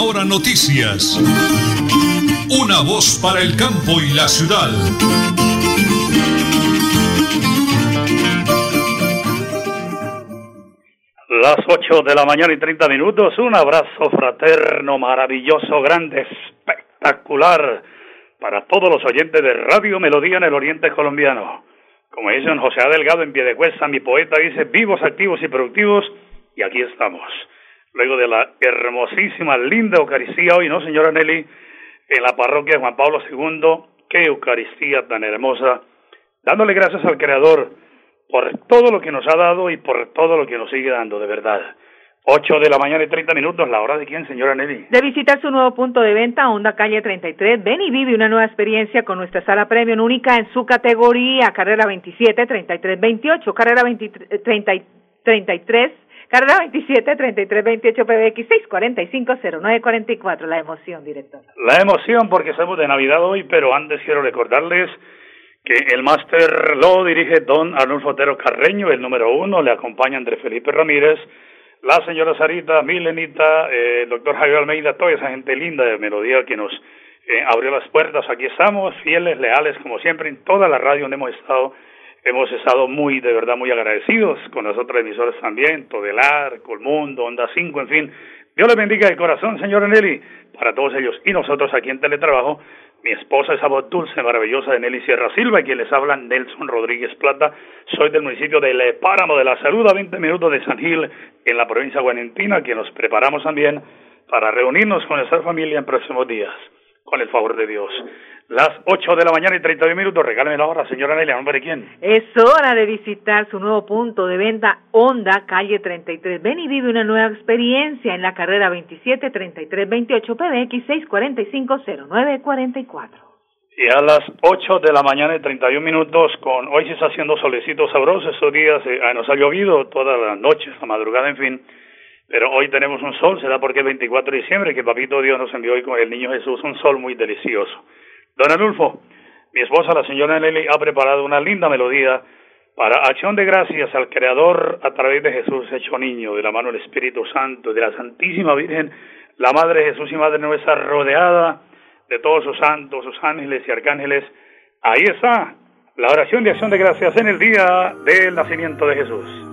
Última Noticias. Una voz para el campo y la ciudad. Las 8 de la mañana y 30 minutos. Un abrazo fraterno, maravilloso, grande, espectacular para todos los oyentes de Radio Melodía en el Oriente Colombiano. Como dice don José Delgado en Piedecuesta, mi poeta dice vivos, activos y productivos, y aquí estamos. Luego de la hermosísima, linda Eucaristía hoy, ¿no, señora Nelly? En la parroquia de Juan Pablo II, qué Eucaristía tan hermosa, dándole gracias al Creador por todo lo que nos ha dado y por todo lo que nos sigue dando, de verdad. 8 de la mañana y 30 minutos, ¿la hora de quién, señora Nelly? De visitar su nuevo punto de venta, Honda Calle 33. Ven y vive una nueva experiencia con nuestra sala premium única en su categoría, carrera 27, 33, 28, carrera 23, 30, 33, carrera 27, 33, 28, PBX 645 0944. La emoción, director. La emoción, porque estamos de Navidad hoy, pero antes quiero recordarles que el máster lo dirige don Arnulfo Otero Carreño, el número uno, le acompaña Andrés Felipe Ramírez la señora Sarita, Milenita, eh, el doctor Javier Almeida, toda esa gente linda de Melodía que nos eh, abrió las puertas. Aquí estamos, fieles, leales, como siempre, en toda la radio donde hemos estado. Hemos estado muy, de verdad, muy agradecidos con las otras emisoras también, Todelar, Colmundo, Onda 5, en fin. Dios les bendiga de corazón, señora Nelly, para todos ellos y nosotros aquí en Teletrabajo mi esposa, esa voz dulce, maravillosa de Nelly Sierra Silva, quien les habla, Nelson Rodríguez Plata. Soy del municipio de Le Páramo de la Salud, a 20 minutos de San Gil, en la provincia de Guanentina, que nos preparamos también para reunirnos con nuestra familia en próximos días, con el favor de Dios. Las 8 de la mañana y 32 minutos, regáleme la hora, señora Nelia, ¿nombre de quién? Es hora de visitar su nuevo punto de venta, Honda, calle 33. Ven y vive una nueva experiencia en la carrera 27 33 28 PBX 645 0944. Y a las 8 de la mañana y 31 minutos, con hoy se está haciendo solecito sabroso, estos días eh, nos ha llovido toda la noche, la madrugada, en fin, pero hoy tenemos un sol, se da porque es 24 de diciembre, que Papito Dios nos envió hoy con el Niño Jesús, un sol muy delicioso. Don Anulfo, mi esposa, la señora Nelly, ha preparado una linda melodía para acción de gracias al Creador a través de Jesús hecho niño, de la mano del Espíritu Santo, de la Santísima Virgen, la Madre Jesús y Madre nuestra, rodeada de todos sus santos, sus ángeles y arcángeles. Ahí está la oración de acción de gracias en el día del nacimiento de Jesús.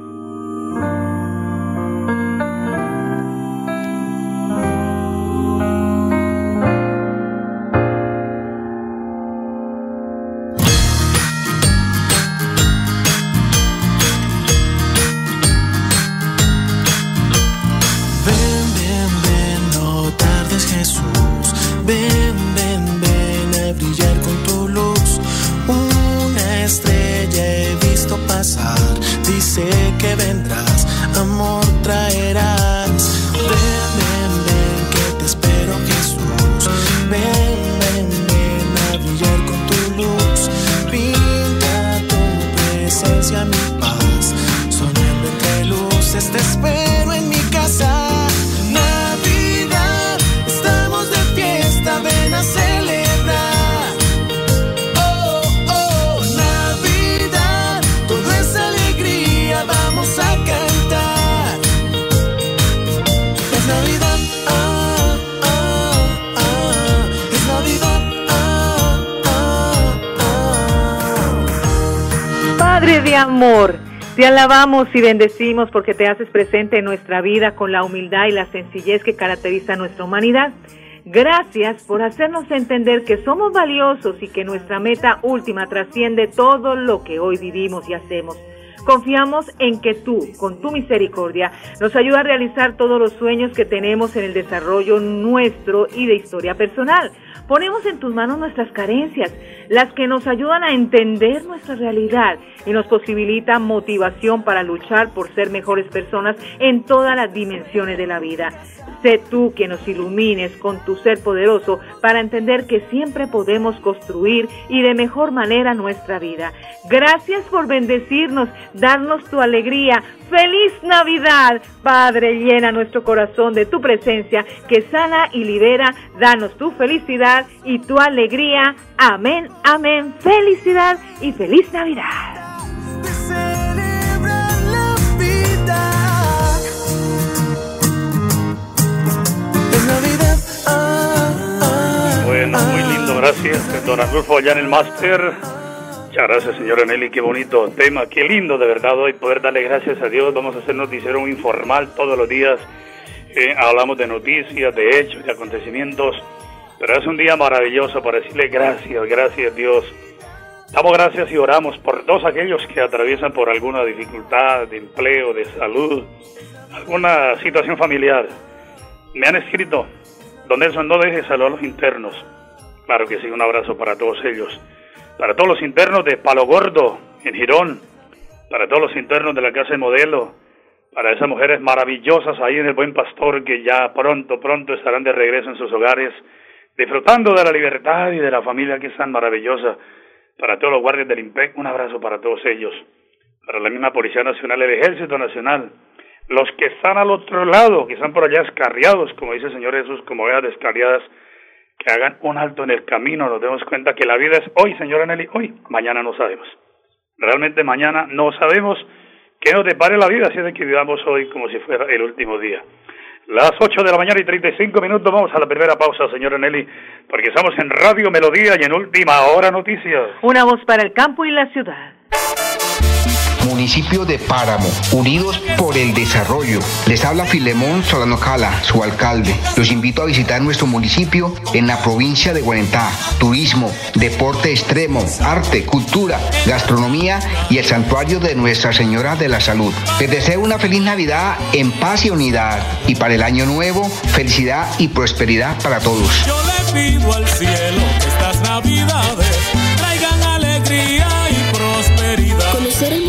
Alabamos y bendecimos porque te haces presente en nuestra vida con la humildad y la sencillez que caracteriza nuestra humanidad. Gracias por hacernos entender que somos valiosos y que nuestra meta última trasciende todo lo que hoy vivimos y hacemos. Confiamos en que tú, con tu misericordia, nos ayudas a realizar todos los sueños que tenemos en el desarrollo nuestro y de historia personal. Ponemos en tus manos nuestras carencias, las que nos ayudan a entender nuestra realidad y nos posibilitan motivación para luchar por ser mejores personas en todas las dimensiones de la vida. Sé tú quien nos ilumines con tu ser poderoso para entender que siempre podemos construir y de mejor manera nuestra vida. Gracias por bendecirnos, darnos tu alegría. Feliz Navidad, Padre, llena nuestro corazón de tu presencia, que sana y libera. Danos tu felicidad y tu alegría. Amén, amén. Felicidad y feliz Navidad. Bueno, muy lindo, gracias. Don Arnulfo allá en el máster. Muchas gracias, señora Nelly. Qué bonito tema, qué lindo de verdad hoy poder darle gracias a Dios. Vamos a hacer noticiero informal todos los días. Eh, hablamos de noticias, de hechos, de acontecimientos. Pero es un día maravilloso para decirle gracias, gracias Dios. Damos gracias y oramos por todos aquellos que atraviesan por alguna dificultad de empleo, de salud, alguna situación familiar. Me han escrito, don Nelson, no deje salud a los internos. Claro que sí, un abrazo para todos ellos para todos los internos de Palo Gordo, en Girón, para todos los internos de la Casa de Modelo, para esas mujeres maravillosas ahí en el Buen Pastor que ya pronto, pronto estarán de regreso en sus hogares, disfrutando de la libertad y de la familia que es tan maravillosa. Para todos los guardias del IMPEC, un abrazo para todos ellos. Para la misma Policía Nacional, el Ejército Nacional, los que están al otro lado, que están por allá escarriados, como dice el Señor Jesús, como veas descarriadas, que hagan un alto en el camino, nos demos cuenta que la vida es hoy, señora Nelly, hoy, mañana no sabemos. Realmente mañana no sabemos qué nos depare la vida, así es que vivamos hoy como si fuera el último día. Las 8 de la mañana y 35 minutos, vamos a la primera pausa, señora Nelly, porque estamos en Radio Melodía y en Última Hora Noticias. Una voz para el campo y la ciudad municipio de Páramo, unidos por el desarrollo. Les habla Filemón Solano Cala, su alcalde. Los invito a visitar nuestro municipio en la provincia de Guarentá. Turismo, deporte extremo, arte, cultura, gastronomía y el santuario de Nuestra Señora de la Salud. Les deseo una feliz Navidad en paz y unidad y para el año nuevo, felicidad y prosperidad para todos. Yo le pido al cielo que estas navidades traigan alegría y prosperidad. Conocer el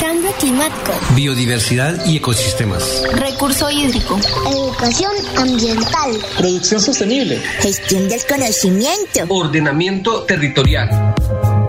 Climático. Biodiversidad y ecosistemas. Recurso hídrico. Educación ambiental. Producción sostenible. Gestión del conocimiento. Ordenamiento territorial.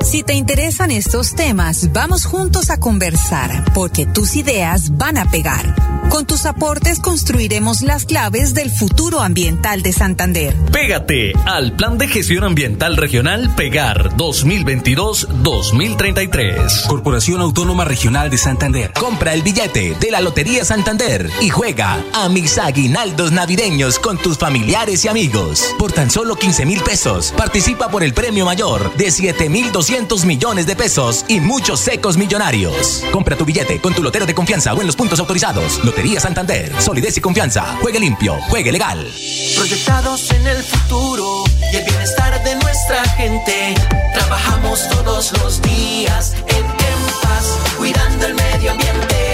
Si te interesan estos temas, vamos juntos a conversar, porque tus ideas van a pegar. Con tus aportes construiremos las claves del futuro ambiental de Santander. Pégate al Plan de Gestión Ambiental Regional Pegar 2022-2033. Corporación Autónoma Regional de Santander. Compra el billete de la Lotería Santander y juega a mis aguinaldos navideños con tus familiares y amigos. Por tan solo 15 mil pesos, participa por el premio mayor de 7 mil 200 millones de pesos y muchos secos millonarios. Compra tu billete con tu lotero de confianza o en los puntos autorizados. Lotería Santander. Solidez y confianza. Juegue limpio. Juegue legal. Proyectados en el futuro y el bienestar de nuestra gente. Trabajamos todos los días en, en paz, cuidando el medio ambiente.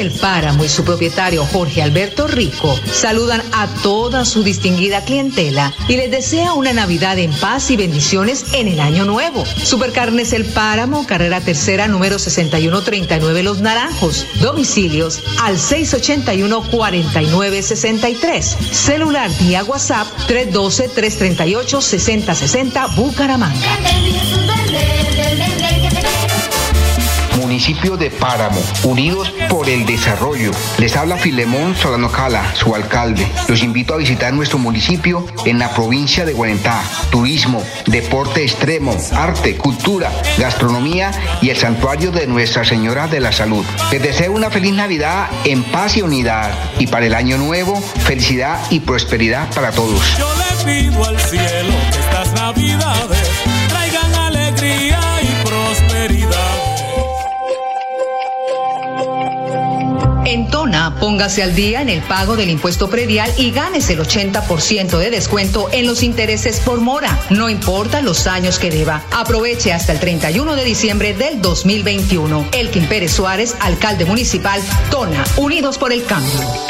El Páramo y su propietario Jorge Alberto Rico saludan a toda su distinguida clientela y les desea una Navidad en paz y bendiciones en el año nuevo. Supercarnes El Páramo, carrera tercera número 6139 Los Naranjos. Domicilios al 681-4963. Celular vía WhatsApp 312-338-6060 Bucaramanga. De Páramo, unidos por el desarrollo. Les habla Filemón Solano Cala, su alcalde. Los invito a visitar nuestro municipio en la provincia de Guarentá. Turismo, deporte extremo, arte, cultura, gastronomía y el santuario de Nuestra Señora de la Salud. Les deseo una feliz Navidad en paz y unidad y para el año nuevo, felicidad y prosperidad para todos. Yo pido al cielo estas navidades En Tona, póngase al día en el pago del impuesto predial y ganes el 80% de descuento en los intereses por mora, no importa los años que deba. Aproveche hasta el 31 de diciembre del 2021. Elkin Pérez Suárez, alcalde municipal, Tona, Unidos por el Cambio.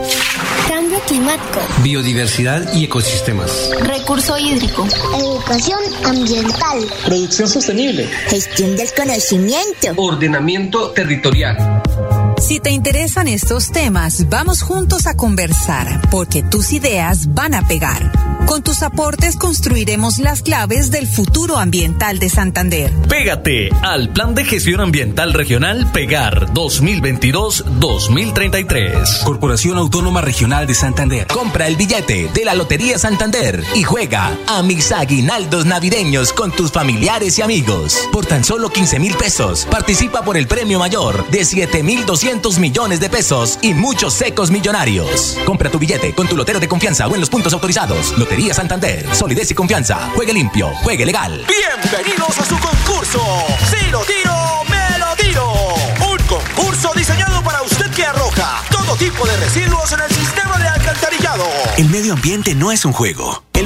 Climático. Biodiversidad y ecosistemas. Recurso hídrico. Educación ambiental. Producción sostenible. Gestión del conocimiento. Ordenamiento territorial. Si te interesan estos temas, vamos juntos a conversar, porque tus ideas van a pegar. Con tus aportes construiremos las claves del futuro ambiental de Santander. Pégate al Plan de Gestión Ambiental Regional Pegar 2022-2033. Corporación Autónoma Regional de Santander. Compra el billete de la Lotería Santander y juega a mis aguinaldos navideños con tus familiares y amigos. Por tan solo 15 mil pesos, participa por el premio mayor de 7 mil 200 millones de pesos y muchos secos millonarios. Compra tu billete con tu lotero de confianza o en los puntos autorizados. Lotería Santander. Solidez y confianza. Juegue limpio. Juegue legal. Bienvenidos a su concurso. Si lo tiro, me lo tiro. Un concurso diseñado para usted que arroja todo tipo de residuos en el sistema de alcantarillado. El medio ambiente no es un juego.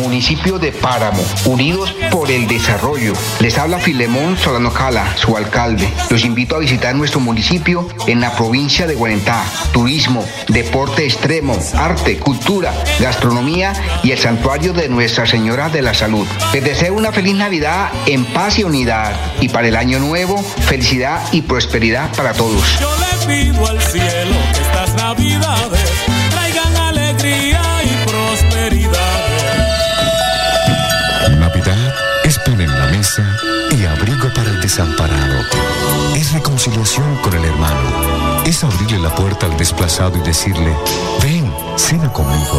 Municipio de Páramo, unidos por el desarrollo. Les habla Filemón Solano Cala, su alcalde. Los invito a visitar nuestro municipio en la provincia de Guarentá. Turismo, deporte extremo, arte, cultura, gastronomía y el santuario de Nuestra Señora de la Salud. Les deseo una feliz Navidad en paz y unidad. Y para el año nuevo, felicidad y prosperidad para todos. Yo le pido al cielo que estas navidades traigan alegría desamparado. Es reconciliación con el hermano. Es abrirle la puerta al desplazado y decirle, ven, cena conmigo.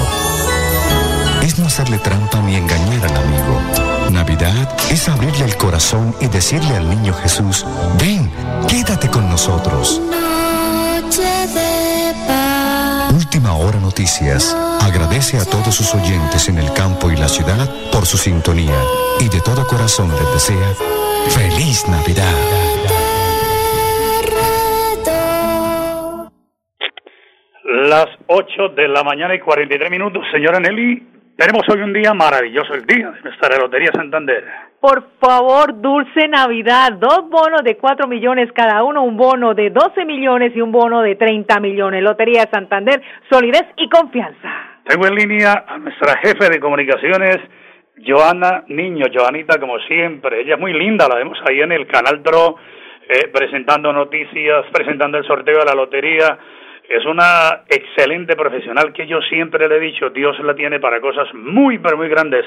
Es no hacerle trampa ni engañar al amigo. Navidad es abrirle el corazón y decirle al niño Jesús, ven, quédate con nosotros. Última hora noticias. Agradece a todos sus oyentes en el campo y la ciudad por su sintonía y de todo corazón les desea feliz Navidad. Las 8 de la mañana y 43 minutos, señora Nelly. Tenemos hoy un día maravilloso, el día de nuestra Lotería Santander. Por favor, Dulce Navidad, dos bonos de 4 millones cada uno, un bono de 12 millones y un bono de 30 millones. Lotería Santander, solidez y confianza. Tengo en línea a nuestra jefe de comunicaciones, Joana Niño. Joanita, como siempre, ella es muy linda, la vemos ahí en el Canal Tro, eh, presentando noticias, presentando el sorteo de la lotería. Es una excelente profesional que yo siempre le he dicho, Dios la tiene para cosas muy, pero muy grandes.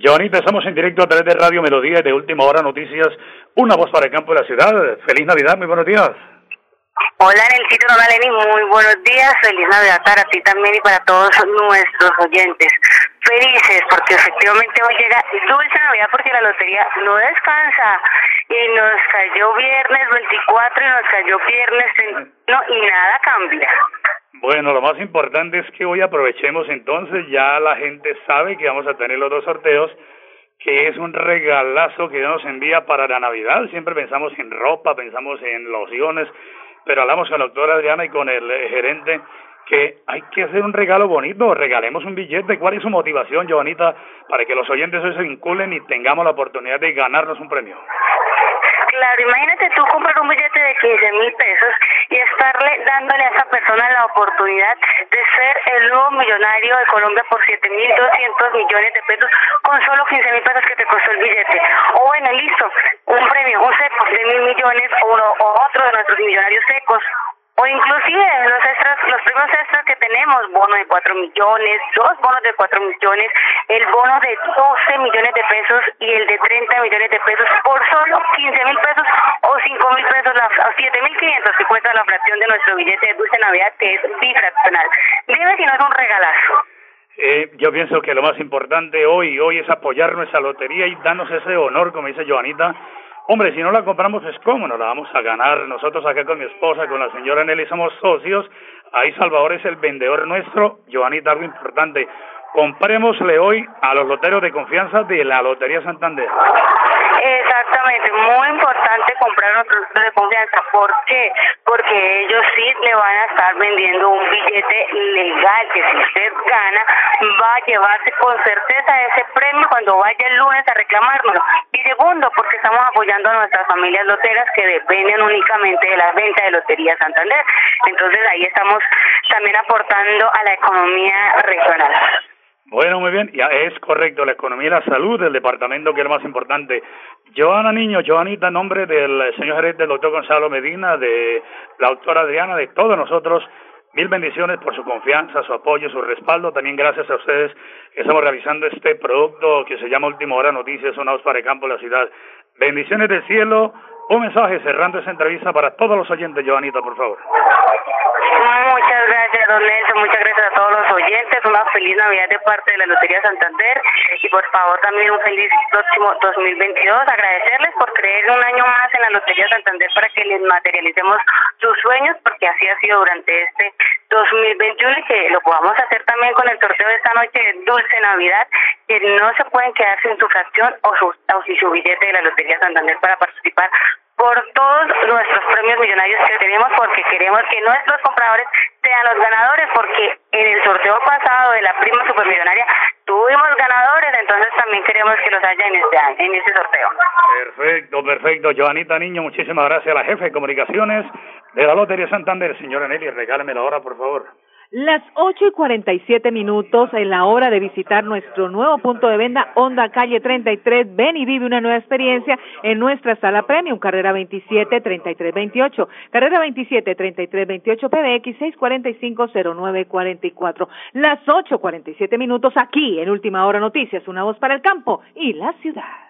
Joanita, estamos en directo a través de Radio Melodía y de Última Hora Noticias, una voz para el campo de la ciudad. Feliz Navidad, muy buenos días. Hola Nelsito Nolani, muy buenos días, feliz Navidad para ti también y para todos nuestros oyentes. Felices porque efectivamente hoy llega dulce Navidad porque la lotería no descansa y nos cayó viernes 24 y nos cayó viernes 31 y nada cambia. Bueno, lo más importante es que hoy aprovechemos entonces, ya la gente sabe que vamos a tener los dos sorteos, que es un regalazo que Dios nos envía para la Navidad. Siempre pensamos en ropa, pensamos en lociones, pero hablamos con la doctora Adriana y con el gerente que hay que hacer un regalo bonito, regalemos un billete. ¿Cuál es su motivación, Joanita, para que los oyentes hoy se vinculen y tengamos la oportunidad de ganarnos un premio? Claro, imagínate tú comprar un billete de 15 mil pesos y estarle dándole a esa persona la oportunidad de ser el nuevo millonario de Colombia por 7.200 millones de pesos con solo 15 mil pesos que te costó el billete. O bueno, listo, un premio, un seco de mil millones o, uno, o otro de nuestros millonarios secos o inclusive los extras, los premios extras que tenemos, bono de 4 millones, dos bonos de 4 millones, el bono de 12 millones de pesos y el de 30 millones de pesos por solo 15 mil pesos o 5 mil pesos, la, o 7 mil 500 que cuesta la fracción de nuestro billete de dulce Navidad que es bifraccional. Dime si no es un regalazo. Eh, yo pienso que lo más importante hoy, hoy es apoyar nuestra lotería y darnos ese honor, como dice Joanita, Hombre, si no la compramos es como no la vamos a ganar. Nosotros acá con mi esposa, con la señora Nelly, somos socios. Ahí Salvador es el vendedor nuestro. Giovanita, algo importante. Comprémosle hoy a los loteros de confianza de la Lotería Santander. Exactamente, muy importante comprar los productos de confianza. ¿Por qué? Porque ellos sí le van a estar vendiendo un billete legal que si usted gana va a llevarse con certeza ese premio cuando vaya el lunes a reclamárnoslo. Y segundo, porque estamos apoyando a nuestras familias loteras que dependen únicamente de la venta de Lotería Santander. Entonces ahí estamos también aportando a la economía regional. Bueno, muy bien, ya es correcto, la economía y la salud del departamento, que es lo más importante. Joana Niño, Joanita, en nombre del señor gerente, del doctor Gonzalo Medina, de la doctora Adriana, de todos nosotros, mil bendiciones por su confianza, su apoyo, su respaldo. También gracias a ustedes que estamos realizando este producto que se llama Última Hora Noticias, voz para el campo de la ciudad. Bendiciones del cielo. Un mensaje cerrando esa entrevista para todos los oyentes, Joanita, por favor. Muchas gracias, don Nelson. Muchas gracias todos los oyentes. Una feliz Navidad de parte de la Lotería Santander. Y por favor, también un feliz próximo 2022. Agradecerles por creer un año más en la Lotería Santander para que les materialicemos sus sueños, porque así ha sido durante este 2021 y que lo podamos hacer también con el sorteo de esta noche de Dulce Navidad, que no se pueden quedar sin su fracción o, su, o sin su billete de la Lotería Santander para participar por todos nuestros premios millonarios que tenemos porque queremos que nuestros compradores sean los ganadores porque en el sorteo pasado de la prima supermillonaria tuvimos ganadores, entonces también queremos que los haya en este año, en este sorteo. Perfecto, perfecto. Joanita Niño, muchísimas gracias a la jefe de comunicaciones de la Lotería Santander. Señora Nelly, regáleme la hora, por favor. Las ocho y cuarenta y siete minutos en la hora de visitar nuestro nuevo punto de venta, Honda Calle 33. Ven y vive una nueva experiencia en nuestra sala premium, carrera 27 33 28, carrera 27 33 28 PBX 645 0944. Las ocho cuarenta y siete minutos aquí en Última Hora Noticias, una voz para el campo y la ciudad.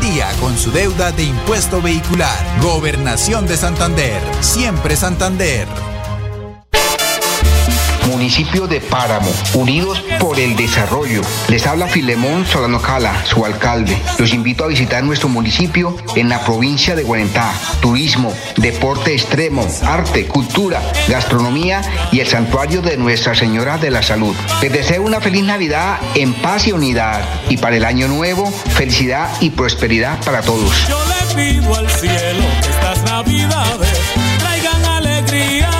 día con su deuda de impuesto vehicular. Gobernación de Santander. Siempre Santander. Municipio de Páramo, unidos por el desarrollo. Les habla Filemón Solano Cala, su alcalde. Los invito a visitar nuestro municipio en la provincia de Guarentá. Turismo, deporte extremo, arte, cultura, gastronomía y el santuario de Nuestra Señora de la Salud. Les deseo una feliz Navidad en paz y unidad. Y para el año nuevo, felicidad y prosperidad para todos. Yo al cielo estas navidades traigan alegría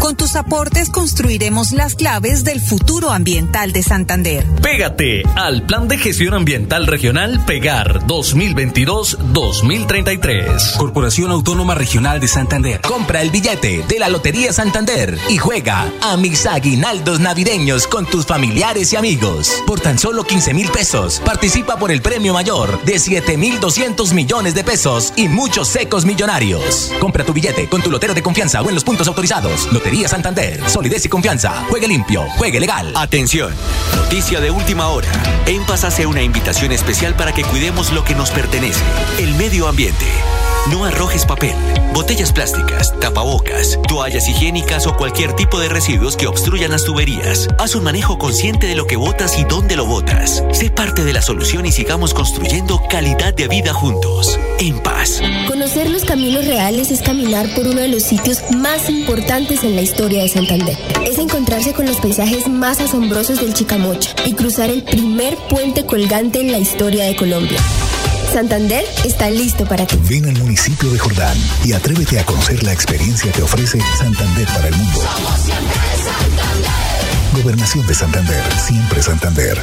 Con tus aportes construiremos las claves del futuro ambiental de Santander. Pégate al Plan de Gestión Ambiental Regional Pegar 2022-2033. Corporación Autónoma Regional de Santander. Compra el billete de la Lotería Santander y juega a mis aguinaldos navideños con tus familiares y amigos. Por tan solo 15 mil pesos, participa por el premio mayor de 7 mil 200 millones de pesos y muchos secos millonarios. Compra tu billete con tu lotero de confianza o en los puntos autorizados. Lotería Lotería Santander. Solidez y confianza. Juegue limpio, juegue legal. Atención. Noticia de última hora. En Paz hace una invitación especial para que cuidemos lo que nos pertenece, el medio ambiente. No arrojes papel, botellas plásticas, tapabocas, toallas higiénicas o cualquier tipo de residuos que obstruyan las tuberías. Haz un manejo consciente de lo que botas y dónde lo botas. Sé parte de la solución y sigamos construyendo calidad de vida juntos. En paz. Conocer los caminos reales es caminar por uno de los sitios más importantes en la historia de Santander. Es encontrarse con los paisajes más asombrosos del Chicamocha y cruzar el primer puente colgante en la historia de Colombia. Santander está listo para ti. Ven al municipio de Jordán y atrévete a conocer la experiencia que ofrece Santander para el mundo. Gobernación de Santander, siempre Santander.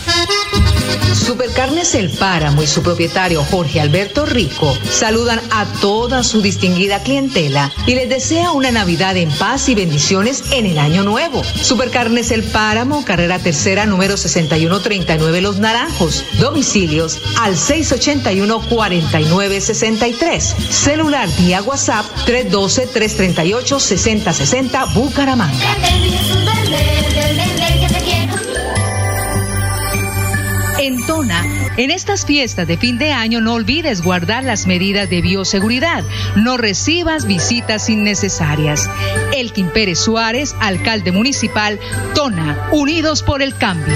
Supercarnes El Páramo y su propietario Jorge Alberto Rico saludan a toda su distinguida clientela y les desea una Navidad en paz y bendiciones en el año nuevo. Supercarnes El Páramo, carrera tercera, número 6139 Los Naranjos. Domicilios al 681-4963. Celular vía WhatsApp 312-338-6060 Bucaramanga. En estas fiestas de fin de año no olvides guardar las medidas de bioseguridad. No recibas visitas innecesarias. Elkin Pérez Suárez, alcalde municipal, Tona, Unidos por el Cambio.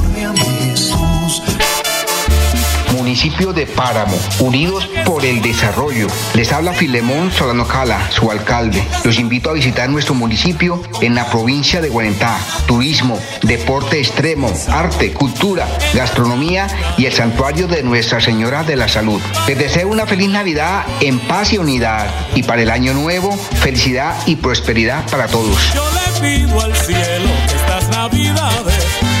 de amor Jesús. Municipio de Páramo, unidos por el desarrollo. Les habla Filemón Solano Cala, su alcalde. Los invito a visitar nuestro municipio en la provincia de Guarentá. Turismo, deporte extremo, arte, cultura, gastronomía y el santuario de Nuestra Señora de la Salud. Les deseo una feliz Navidad en paz y unidad. Y para el año nuevo, felicidad y prosperidad para todos. Yo le pido al cielo estas navidades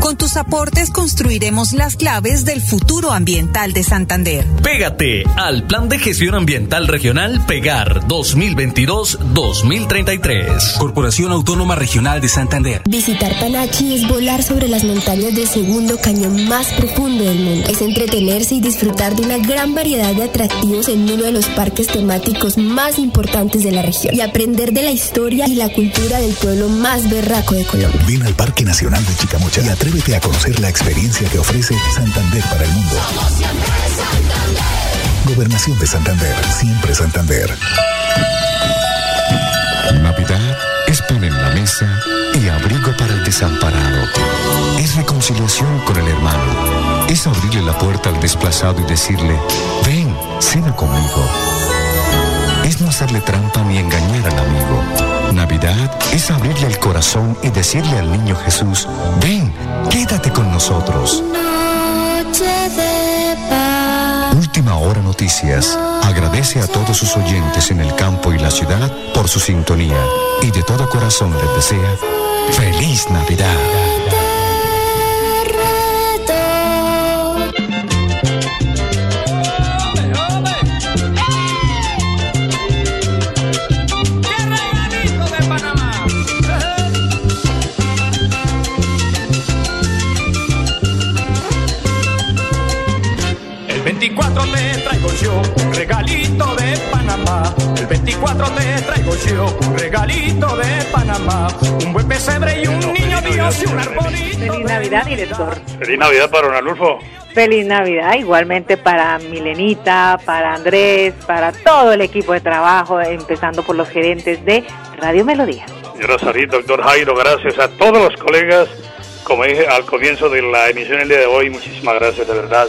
Con tus aportes construiremos las claves del futuro ambiental de Santander. Pégate al Plan de Gestión Ambiental Regional Pegar 2022-2033. Corporación Autónoma Regional de Santander. Visitar Panachi es volar sobre las montañas del segundo cañón más profundo del mundo. Es entretenerse y disfrutar de una gran variedad de atractivos en uno de los parques temáticos más importantes de la región. Y aprender de la historia y la cultura del pueblo más berraco de Colombia. Ven al Parque Nacional de Chicamocha y atrévete a conocer la experiencia que ofrece Santander para el mundo. Gobernación de Santander, siempre Santander. Navidad es pan en la mesa y abrigo para el desamparado. Es reconciliación con el hermano. Es abrirle la puerta al desplazado y decirle, ven, cena conmigo. Es no hacerle trampa ni engañar al amigo. Navidad es abrirle el corazón y decirle al niño Jesús, ven, quédate con nosotros. Última hora noticias. Agradece a todos sus oyentes en el campo y la ciudad por su sintonía y de todo corazón les desea feliz Navidad. 24 te traigo yo un regalito de Panamá. El 24 te traigo yo un regalito de Panamá. Un buen pesebre y un niño Dios y un arbolito. Feliz Navidad, director. Feliz Navidad para don Arnulfo. Feliz Navidad, igualmente para Milenita, para Andrés, para todo el equipo de trabajo, empezando por los gerentes de Radio Melodía. Señora Sarit, doctor Jairo, gracias a todos los colegas como dije al comienzo de la emisión el día de hoy, muchísimas gracias de verdad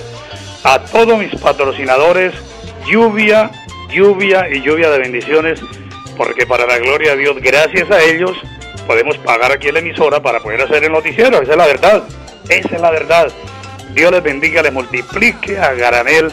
a todos mis patrocinadores, lluvia, lluvia y lluvia de bendiciones, porque para la gloria de Dios, gracias a ellos, podemos pagar aquí la emisora para poder hacer el noticiero, esa es la verdad, esa es la verdad. Dios les bendiga, les multiplique a Garanel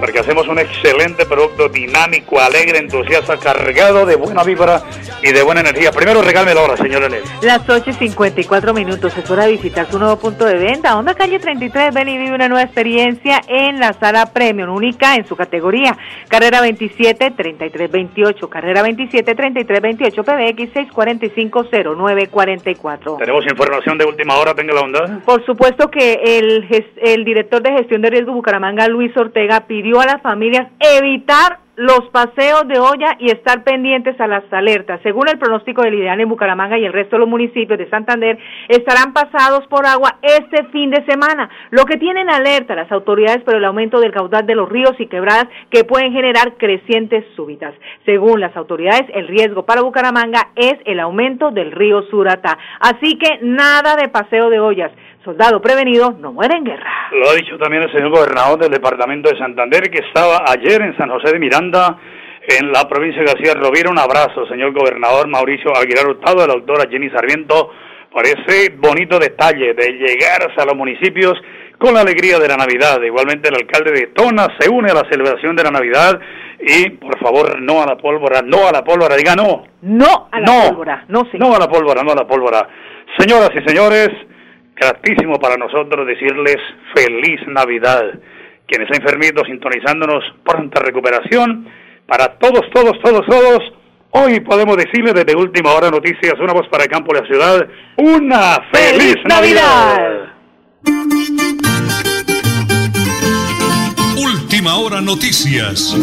porque hacemos un excelente producto dinámico, alegre, entusiasta, cargado de buena vibra y de buena energía. Primero regálme la hora, señor Enel. Las 8 y 54 minutos, es hora de visitar su nuevo punto de venta. Onda Calle 33, ven y vive una nueva experiencia en la sala Premium, única en su categoría. Carrera 27, 33, 28, carrera 27, 33, 28, PBX 645 0944. Tenemos información de última hora, tenga la onda. Por supuesto que el, el director de gestión de riesgo Bucaramanga, Luis Ortega, pidió a las familias evitar los paseos de olla y estar pendientes a las alertas. Según el pronóstico del ideal en Bucaramanga y el resto de los municipios de Santander, estarán pasados por agua este fin de semana, lo que tienen alerta las autoridades por el aumento del caudal de los ríos y quebradas que pueden generar crecientes súbitas. Según las autoridades, el riesgo para Bucaramanga es el aumento del río Surata. Así que nada de paseo de ollas. Soldado prevenido no muere en guerra. Lo ha dicho también el señor gobernador del departamento de Santander, que estaba ayer en San José de Miranda, en la provincia de García Rovira. Un abrazo, señor gobernador Mauricio Aguilar Hurtado, a la doctora Jenny Sarmiento, por ese bonito detalle de llegar a los municipios con la alegría de la Navidad. Igualmente el alcalde de Tona se une a la celebración de la Navidad y por favor no a la pólvora, no a la pólvora, diga no. No a la pólvora, no señor. No a la pólvora, no a la pólvora. Señoras y señores, gratísimo para nosotros decirles feliz Navidad. Quienes están enfermitos sintonizándonos, pronta recuperación. Para todos, todos, todos, todos, hoy podemos decirles desde Última Hora Noticias, una voz para el campo de la ciudad, una feliz, Navidad. Última Hora Noticias,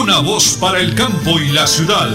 una voz para el campo y la ciudad.